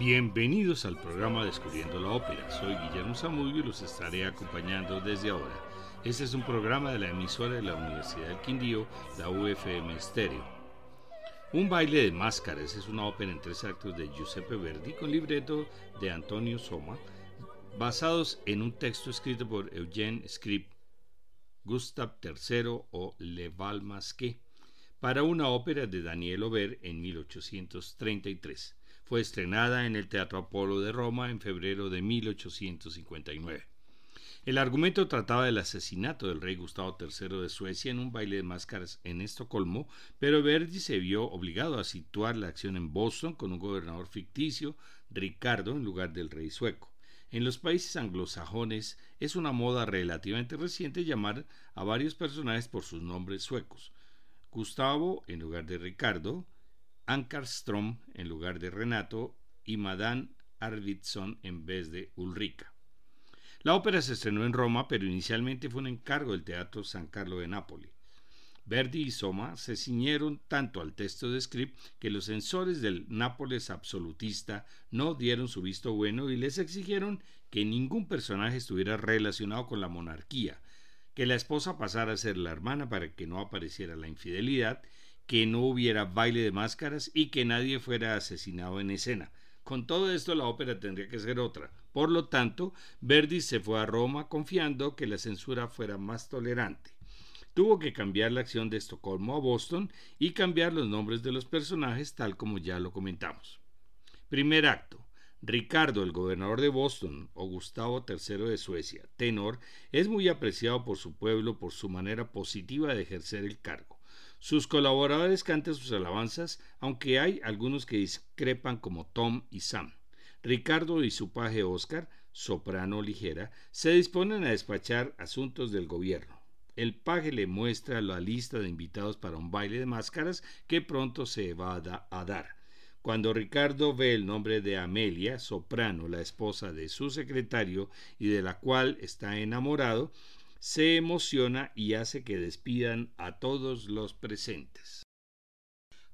Bienvenidos al programa Descubriendo la Ópera. Soy Guillermo Zamudio y los estaré acompañando desde ahora. Este es un programa de la emisora de la Universidad del Quindío, la UFM Stereo. Un baile de máscaras es una ópera en tres actos de Giuseppe Verdi con libreto de Antonio Soma, basados en un texto escrito por Eugène Scribe, Gustave III o Le Val Masqué, para una ópera de Daniel Ober en 1833. Fue estrenada en el Teatro Apolo de Roma en febrero de 1859. El argumento trataba del asesinato del rey Gustavo III de Suecia en un baile de máscaras en Estocolmo, pero Verdi se vio obligado a situar la acción en Boston con un gobernador ficticio, Ricardo, en lugar del rey sueco. En los países anglosajones es una moda relativamente reciente llamar a varios personajes por sus nombres suecos. Gustavo en lugar de Ricardo, Ankarstrom en lugar de Renato y Madame Arvidsson en vez de Ulrica. La ópera se estrenó en Roma, pero inicialmente fue un encargo del Teatro San Carlo de Nápoles. Verdi y Soma se ciñeron tanto al texto de script que los censores del Nápoles absolutista no dieron su visto bueno y les exigieron que ningún personaje estuviera relacionado con la monarquía, que la esposa pasara a ser la hermana para que no apareciera la infidelidad que no hubiera baile de máscaras y que nadie fuera asesinado en escena. Con todo esto la ópera tendría que ser otra. Por lo tanto, Verdi se fue a Roma confiando que la censura fuera más tolerante. Tuvo que cambiar la acción de Estocolmo a Boston y cambiar los nombres de los personajes tal como ya lo comentamos. Primer acto. Ricardo, el gobernador de Boston, o Gustavo III de Suecia, tenor, es muy apreciado por su pueblo por su manera positiva de ejercer el cargo. Sus colaboradores cantan sus alabanzas, aunque hay algunos que discrepan como Tom y Sam. Ricardo y su paje Oscar, soprano ligera, se disponen a despachar asuntos del gobierno. El paje le muestra la lista de invitados para un baile de máscaras que pronto se va a dar. Cuando Ricardo ve el nombre de Amelia, soprano, la esposa de su secretario y de la cual está enamorado, se emociona y hace que despidan a todos los presentes.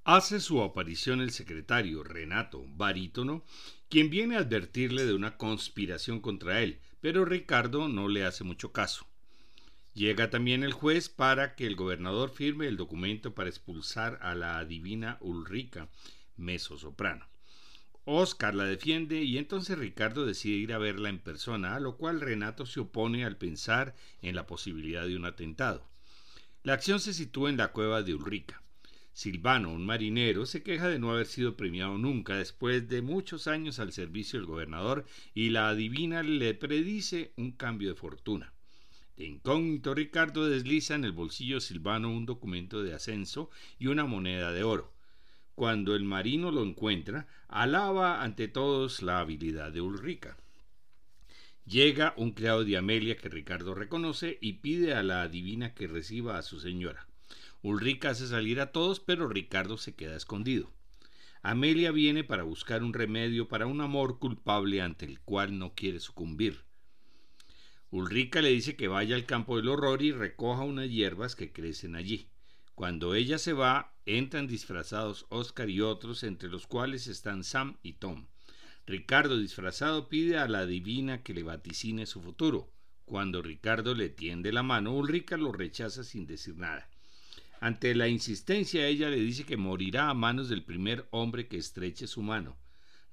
Hace su aparición el secretario Renato, barítono, quien viene a advertirle de una conspiración contra él, pero Ricardo no le hace mucho caso. Llega también el juez para que el gobernador firme el documento para expulsar a la adivina Ulrica, soprano. Oscar la defiende y entonces Ricardo decide ir a verla en persona, a lo cual Renato se opone al pensar en la posibilidad de un atentado. La acción se sitúa en la cueva de Ulrica. Silvano, un marinero, se queja de no haber sido premiado nunca después de muchos años al servicio del gobernador y la adivina le predice un cambio de fortuna. De incógnito Ricardo desliza en el bolsillo Silvano un documento de ascenso y una moneda de oro. Cuando el marino lo encuentra, alaba ante todos la habilidad de Ulrica. Llega un criado de Amelia que Ricardo reconoce y pide a la adivina que reciba a su señora. Ulrica hace salir a todos, pero Ricardo se queda escondido. Amelia viene para buscar un remedio para un amor culpable ante el cual no quiere sucumbir. Ulrica le dice que vaya al campo del horror y recoja unas hierbas que crecen allí. Cuando ella se va, entran disfrazados Oscar y otros, entre los cuales están Sam y Tom. Ricardo disfrazado pide a la divina que le vaticine su futuro. Cuando Ricardo le tiende la mano, Ulrica lo rechaza sin decir nada. Ante la insistencia, ella le dice que morirá a manos del primer hombre que estreche su mano.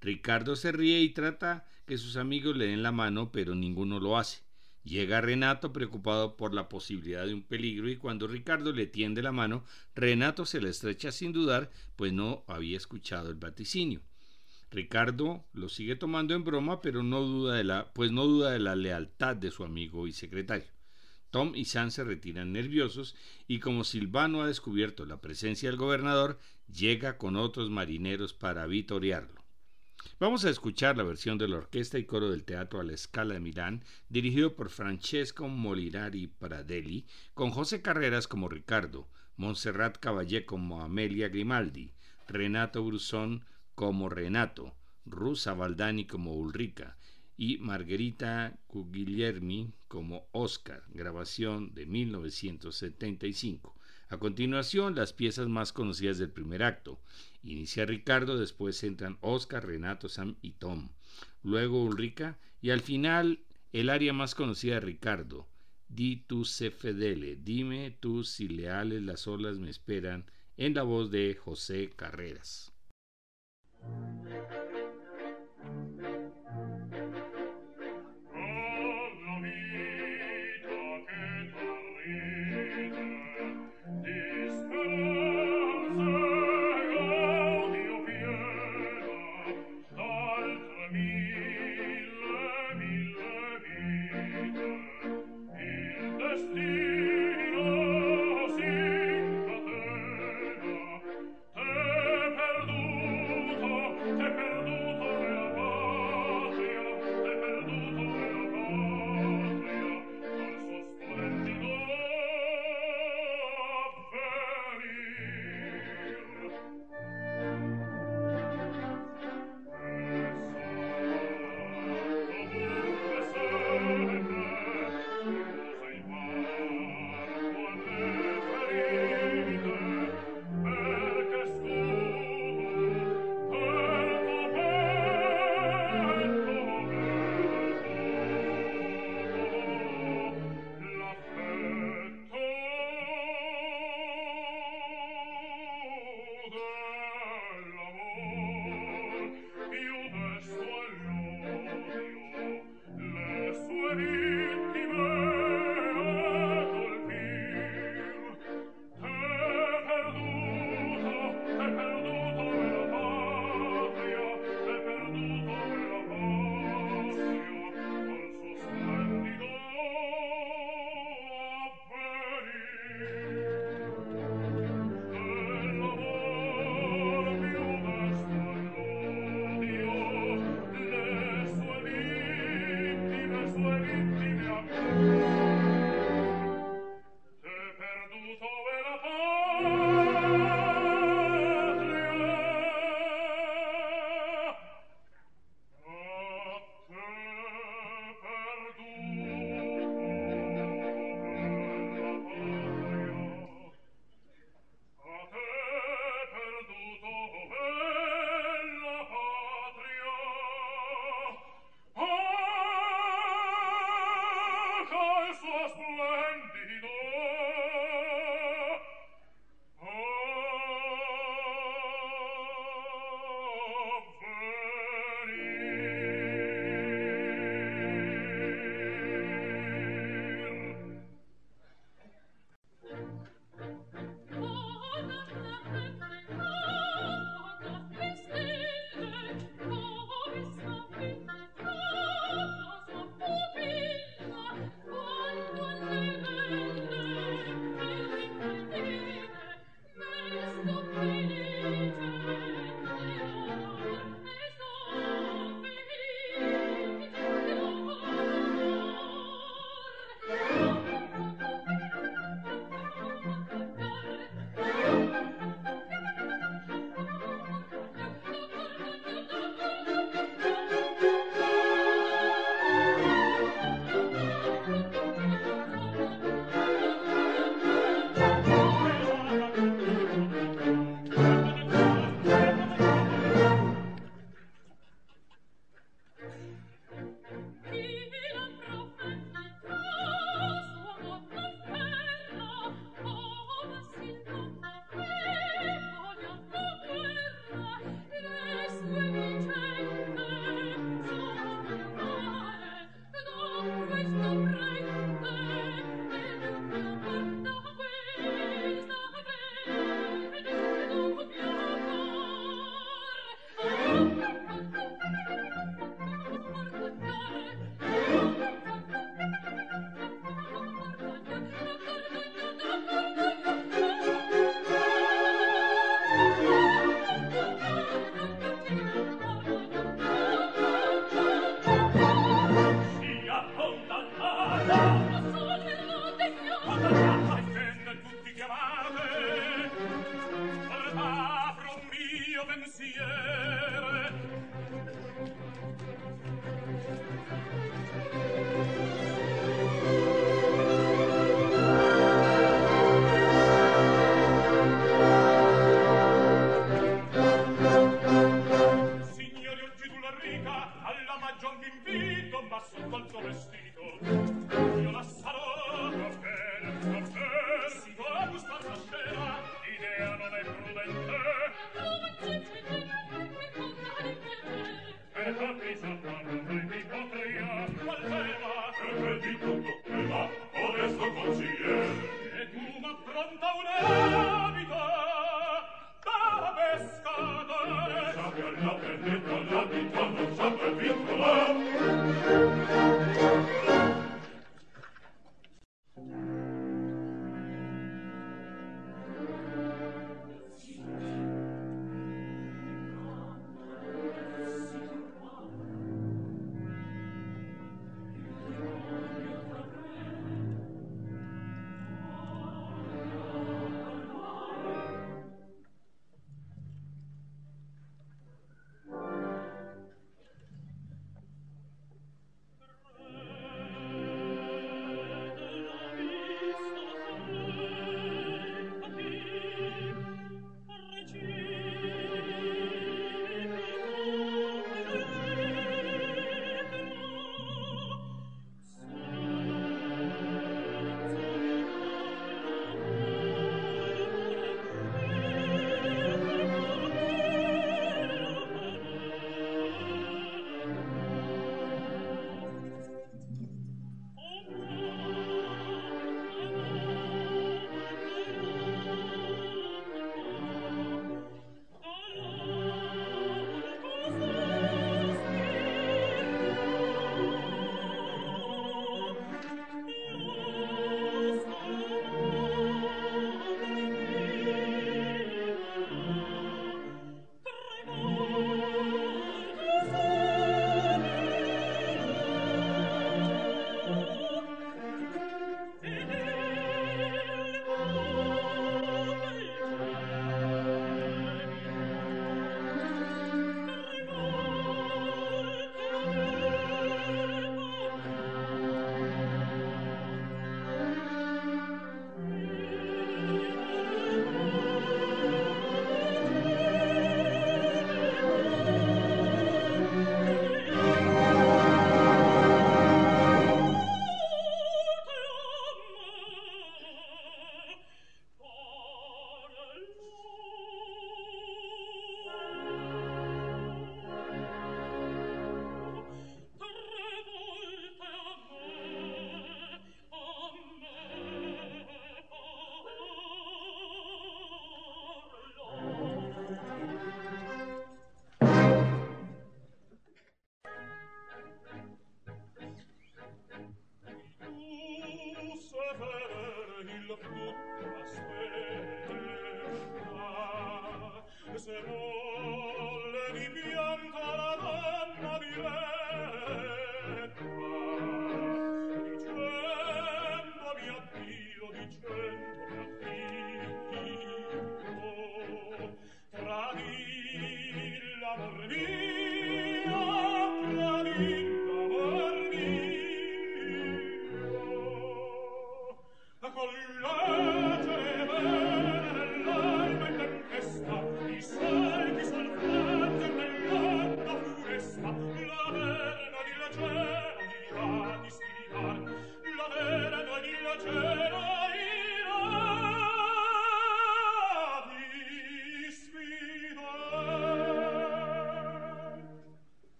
Ricardo se ríe y trata que sus amigos le den la mano, pero ninguno lo hace. Llega Renato preocupado por la posibilidad de un peligro y cuando Ricardo le tiende la mano, Renato se la estrecha sin dudar, pues no había escuchado el vaticinio. Ricardo lo sigue tomando en broma, pero no duda de la, pues no duda de la lealtad de su amigo y secretario. Tom y Sam se retiran nerviosos y como Silvano ha descubierto la presencia del gobernador, llega con otros marineros para vitoriarlo. Vamos a escuchar la versión de la orquesta y coro del Teatro a la Scala de Milán, dirigido por Francesco Molinari Pradelli, con José Carreras como Ricardo, Montserrat Caballé como Amelia Grimaldi, Renato Brusón como Renato, Rusa Valdani como Ulrica y Margherita Guglielmi como Oscar, grabación de 1975. A continuación, las piezas más conocidas del primer acto. Inicia Ricardo, después entran Oscar, Renato, Sam y Tom. Luego Ulrica y al final el área más conocida de Ricardo. Di tu se fedele, dime tú si leales las olas me esperan, en la voz de José Carreras.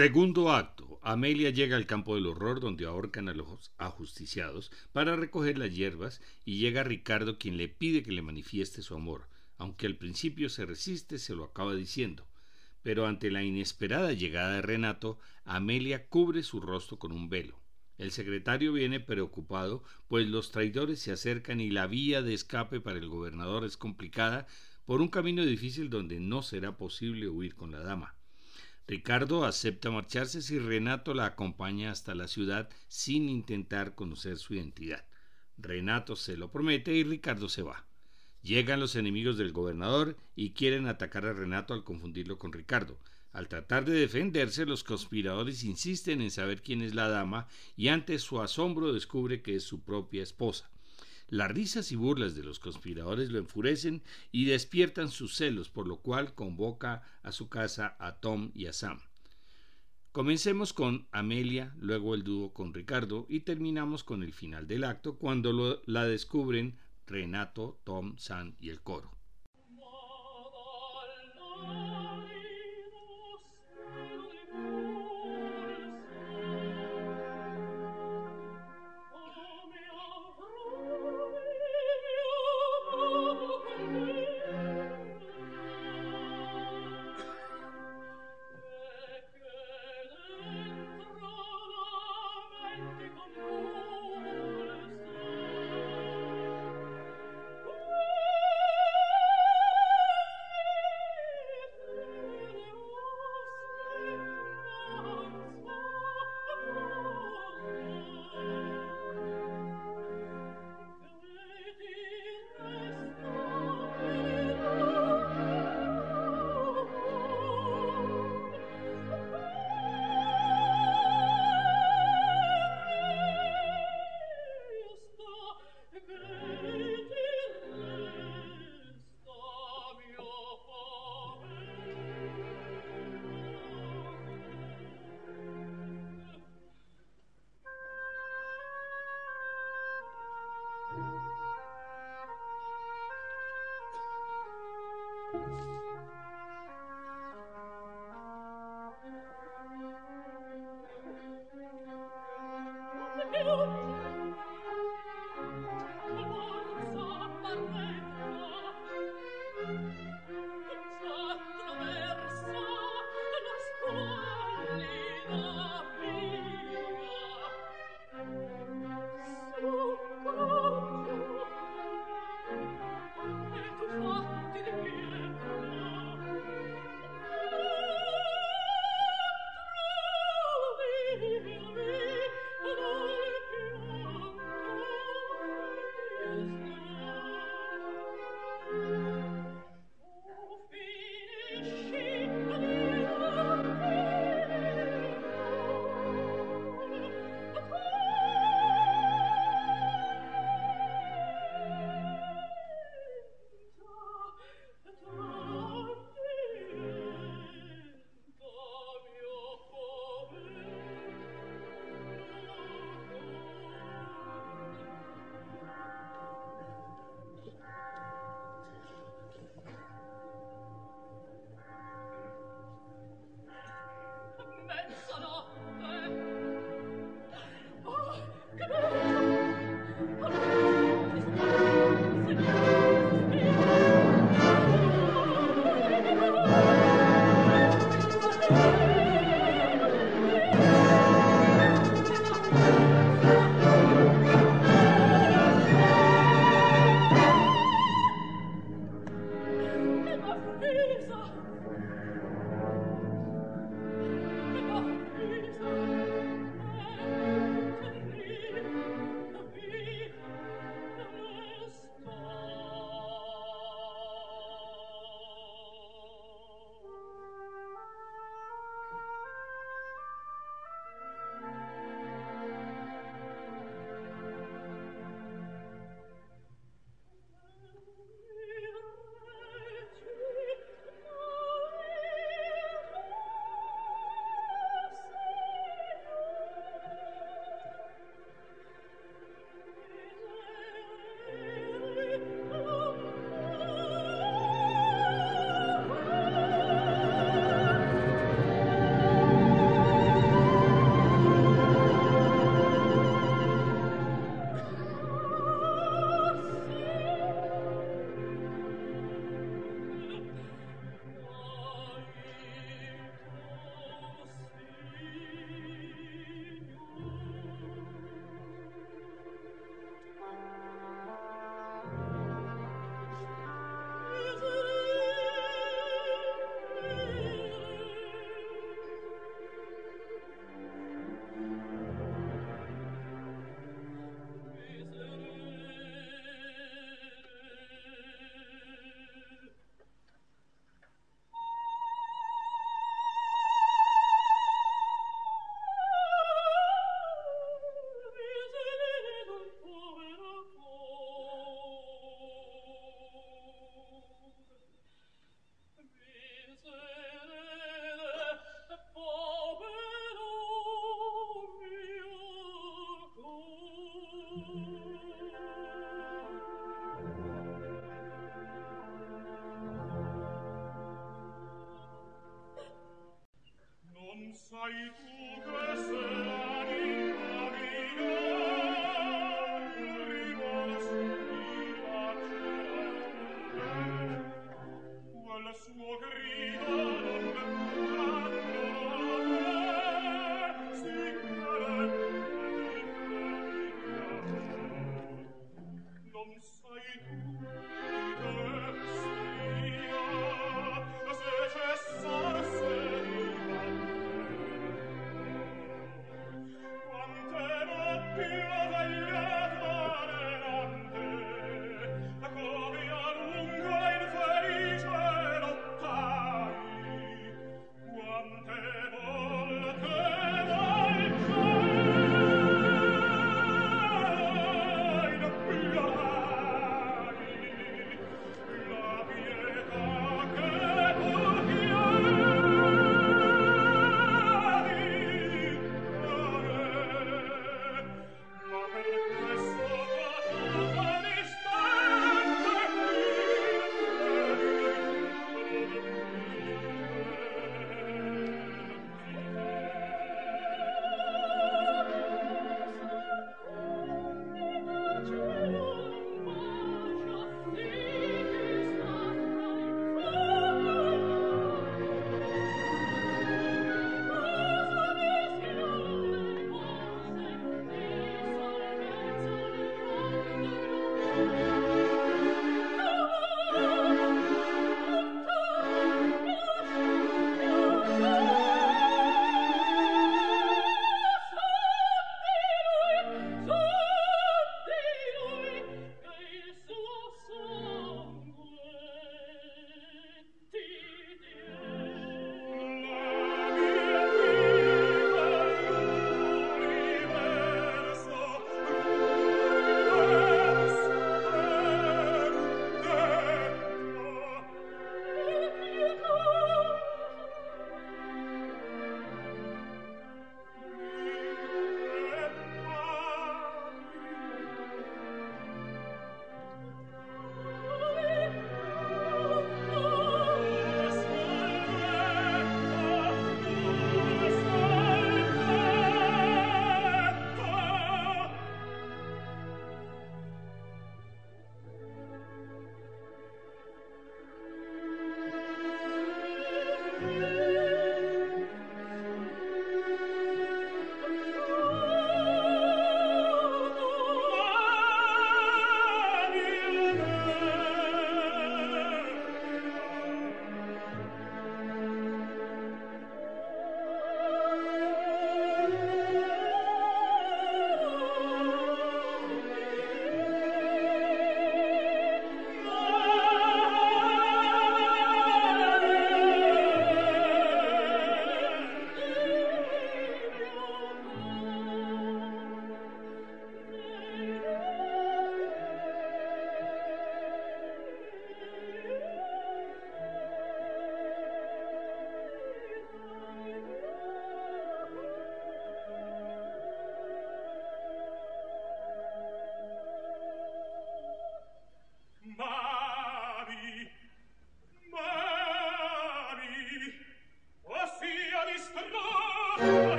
Segundo acto. Amelia llega al campo del horror donde ahorcan a los ajusticiados para recoger las hierbas y llega Ricardo quien le pide que le manifieste su amor. Aunque al principio se resiste, se lo acaba diciendo. Pero ante la inesperada llegada de Renato, Amelia cubre su rostro con un velo. El secretario viene preocupado, pues los traidores se acercan y la vía de escape para el gobernador es complicada por un camino difícil donde no será posible huir con la dama. Ricardo acepta marcharse si Renato la acompaña hasta la ciudad sin intentar conocer su identidad. Renato se lo promete y Ricardo se va. Llegan los enemigos del gobernador y quieren atacar a Renato al confundirlo con Ricardo. Al tratar de defenderse, los conspiradores insisten en saber quién es la dama y ante su asombro descubre que es su propia esposa. Las risas y burlas de los conspiradores lo enfurecen y despiertan sus celos, por lo cual convoca a su casa a Tom y a Sam. Comencemos con Amelia, luego el dúo con Ricardo y terminamos con el final del acto cuando la descubren Renato, Tom, Sam y el coro.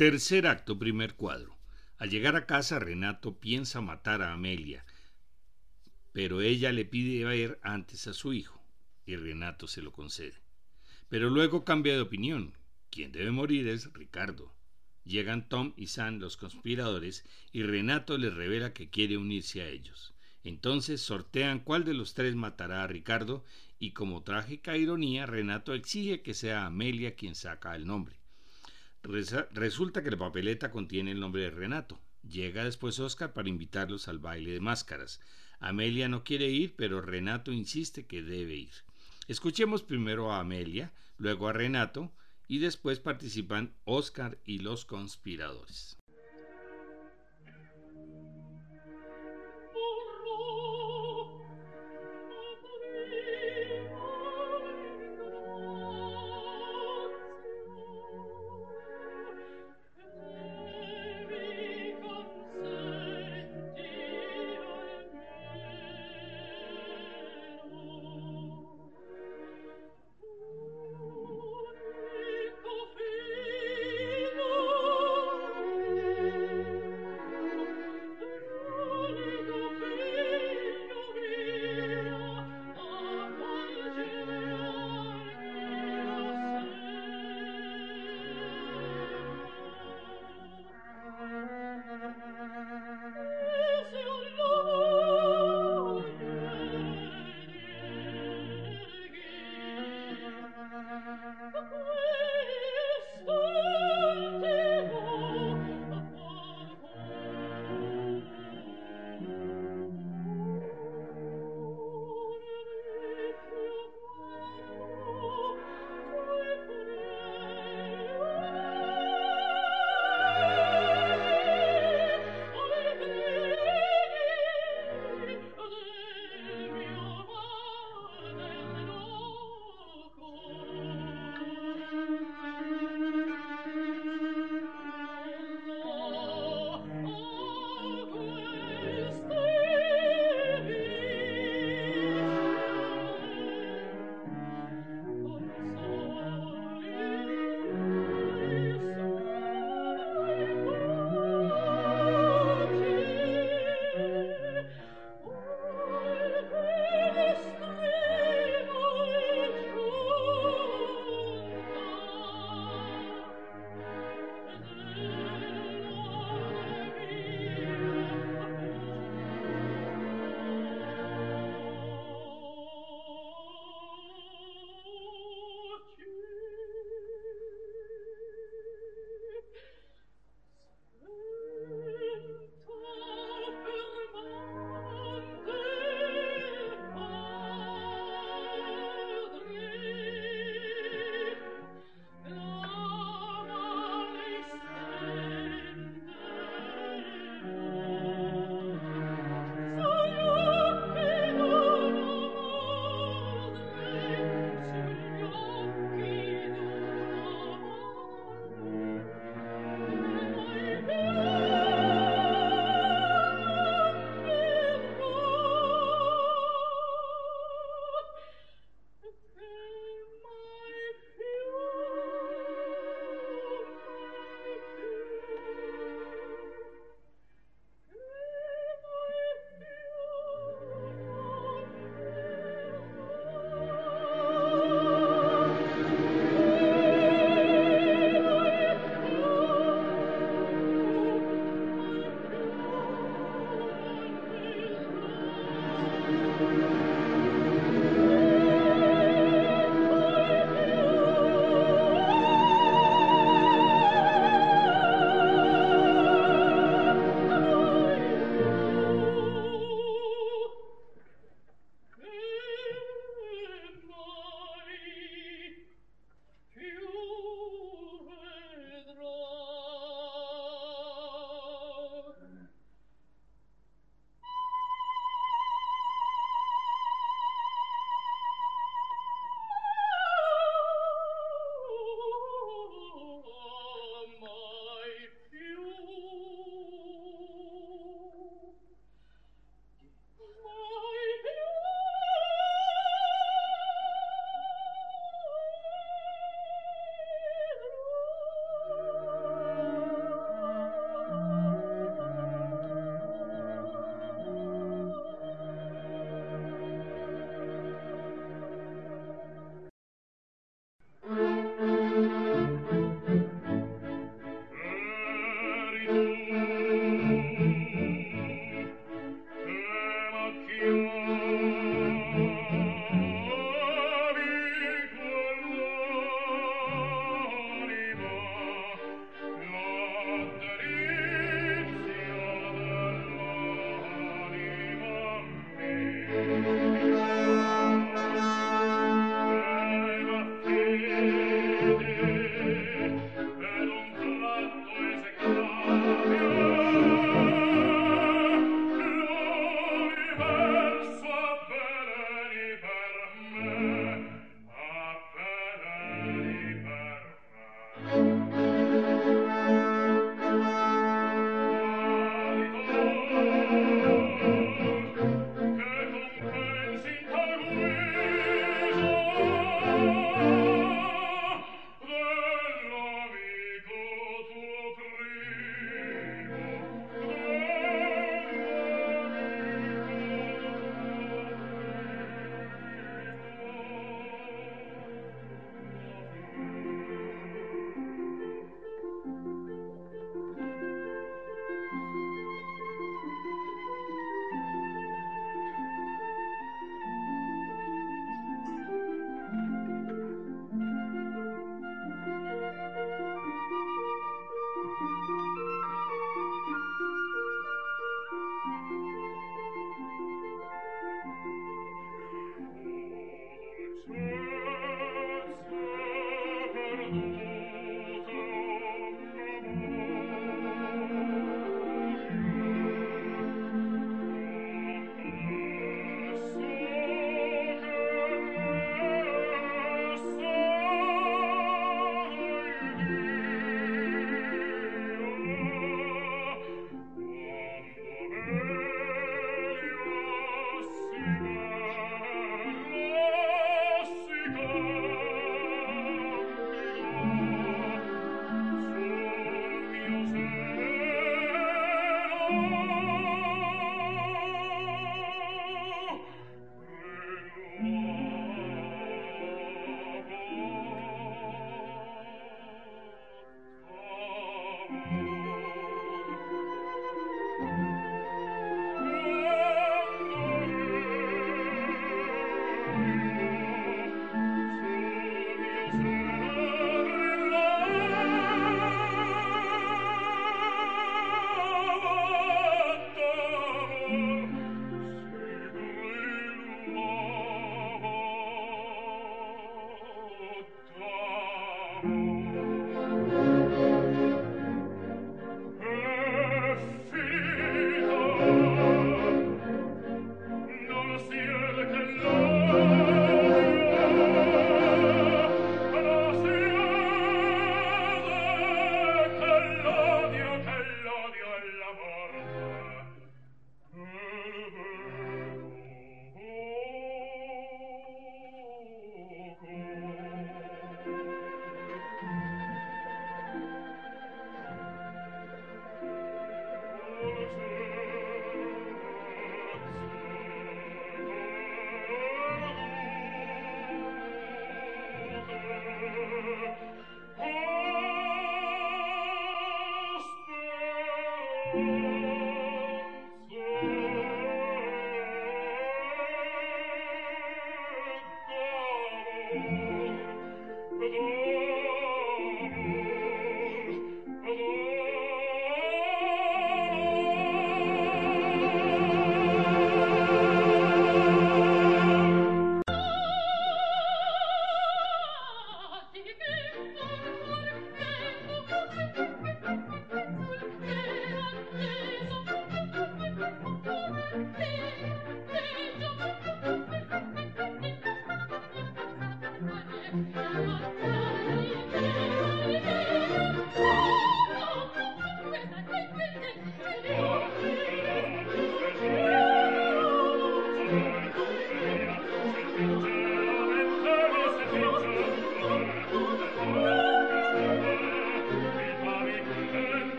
Tercer acto, primer cuadro. Al llegar a casa, Renato piensa matar a Amelia, pero ella le pide ver antes a su hijo, y Renato se lo concede. Pero luego cambia de opinión. Quien debe morir es Ricardo. Llegan Tom y Sam, los conspiradores, y Renato les revela que quiere unirse a ellos. Entonces sortean cuál de los tres matará a Ricardo y como trágica ironía Renato exige que sea Amelia quien saca el nombre. Resulta que la papeleta contiene el nombre de Renato. Llega después Oscar para invitarlos al baile de máscaras. Amelia no quiere ir, pero Renato insiste que debe ir. Escuchemos primero a Amelia, luego a Renato y después participan Oscar y los conspiradores.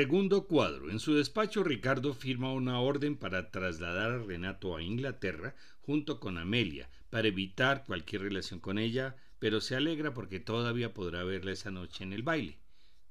Segundo cuadro. En su despacho Ricardo firma una orden para trasladar a Renato a Inglaterra junto con Amelia, para evitar cualquier relación con ella, pero se alegra porque todavía podrá verla esa noche en el baile.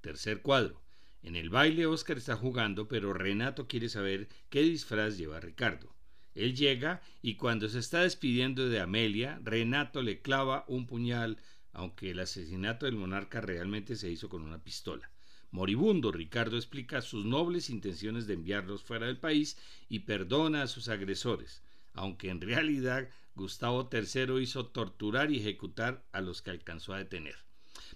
Tercer cuadro. En el baile Oscar está jugando, pero Renato quiere saber qué disfraz lleva Ricardo. Él llega y cuando se está despidiendo de Amelia, Renato le clava un puñal, aunque el asesinato del monarca realmente se hizo con una pistola. Moribundo, Ricardo explica sus nobles intenciones de enviarlos fuera del país y perdona a sus agresores, aunque en realidad Gustavo III hizo torturar y ejecutar a los que alcanzó a detener.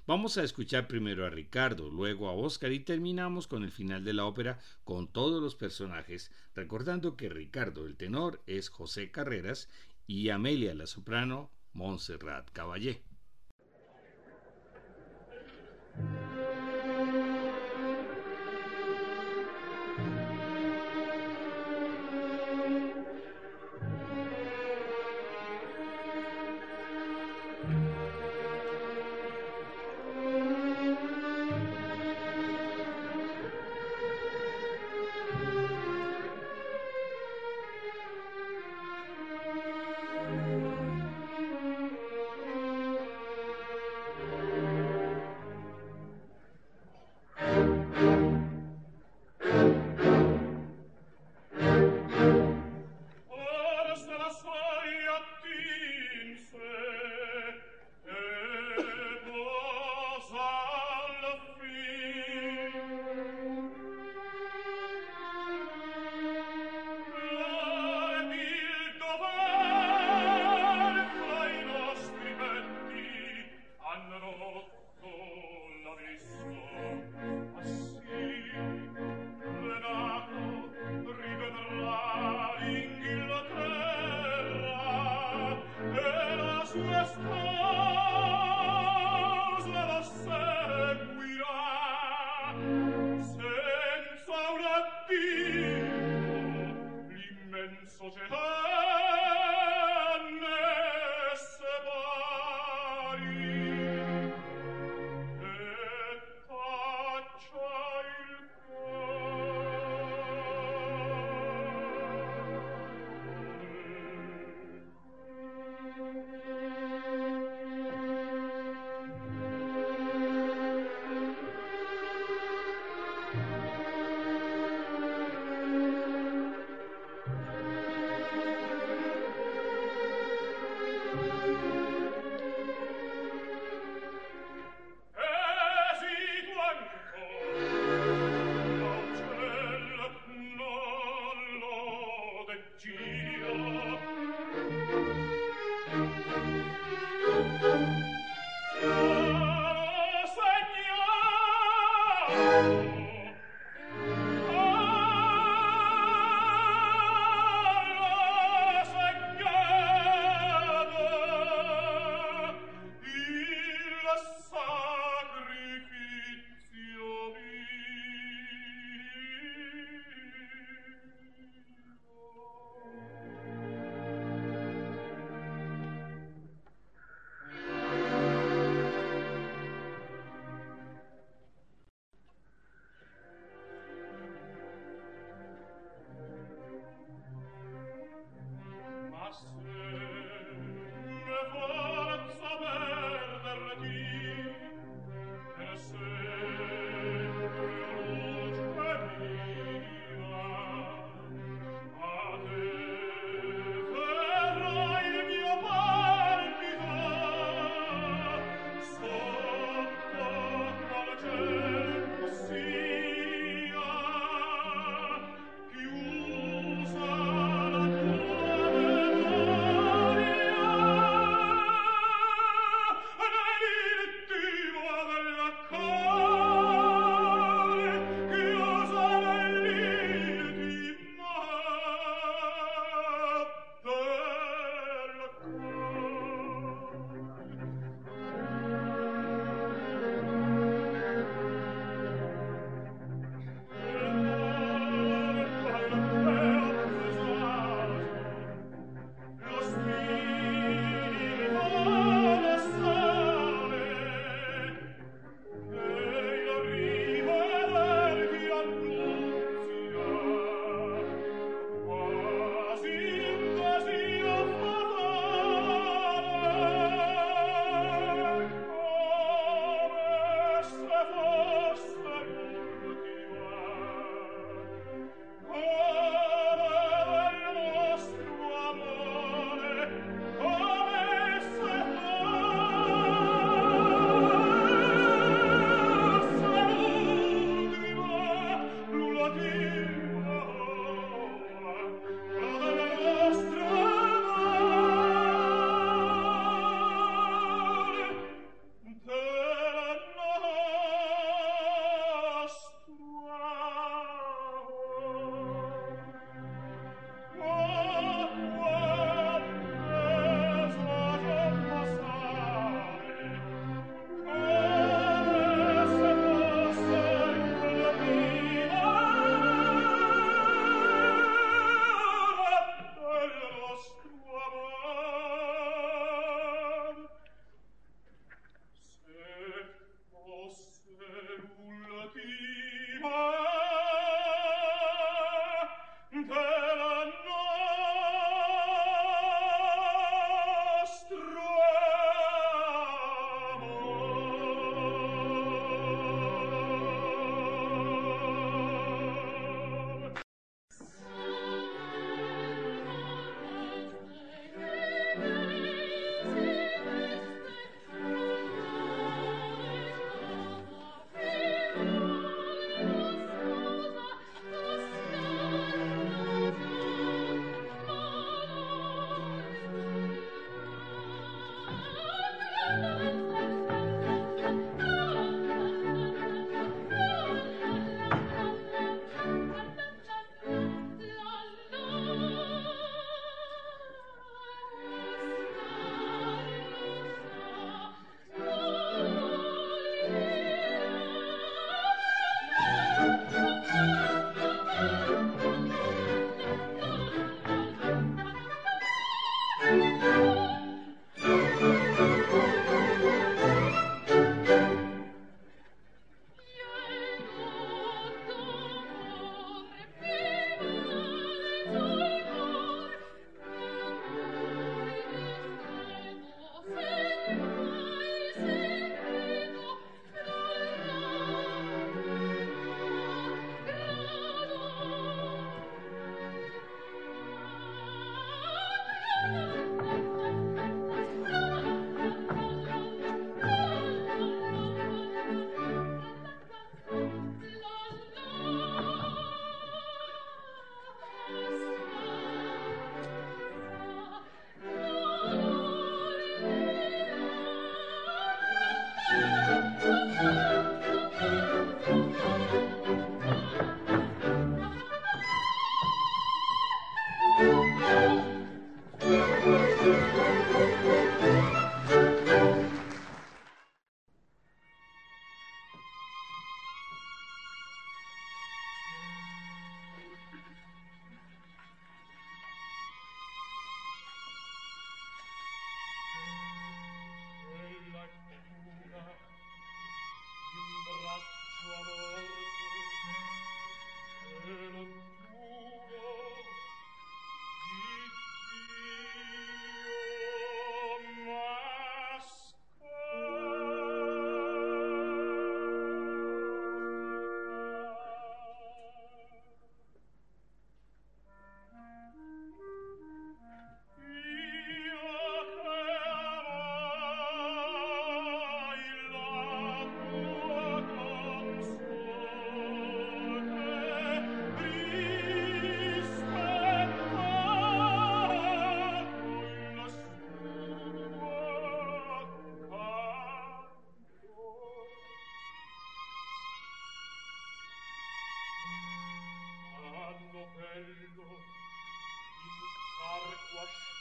Vamos a escuchar primero a Ricardo, luego a Oscar y terminamos con el final de la ópera con todos los personajes, recordando que Ricardo el tenor es José Carreras y Amelia la soprano Montserrat Caballé.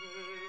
Mm-hmm.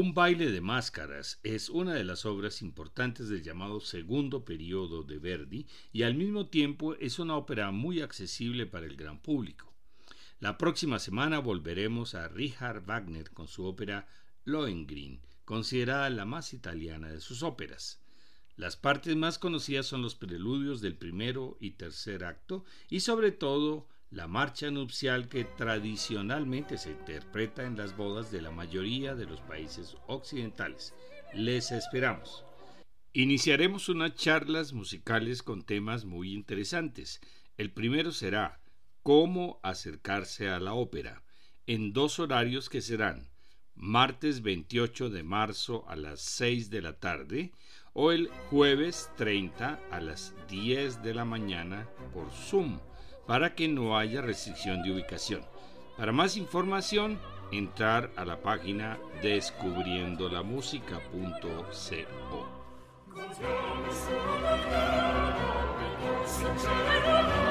Un baile de máscaras es una de las obras importantes del llamado segundo periodo de Verdi y al mismo tiempo es una ópera muy accesible para el gran público. La próxima semana volveremos a Richard Wagner con su ópera Lohengrin, considerada la más italiana de sus óperas. Las partes más conocidas son los preludios del primero y tercer acto y sobre todo la marcha nupcial que tradicionalmente se interpreta en las bodas de la mayoría de los países occidentales. Les esperamos. Iniciaremos unas charlas musicales con temas muy interesantes. El primero será cómo acercarse a la ópera, en dos horarios que serán martes 28 de marzo a las 6 de la tarde o el jueves 30 a las 10 de la mañana por Zoom para que no haya restricción de ubicación. Para más información, entrar a la página descubriendolamusica.co.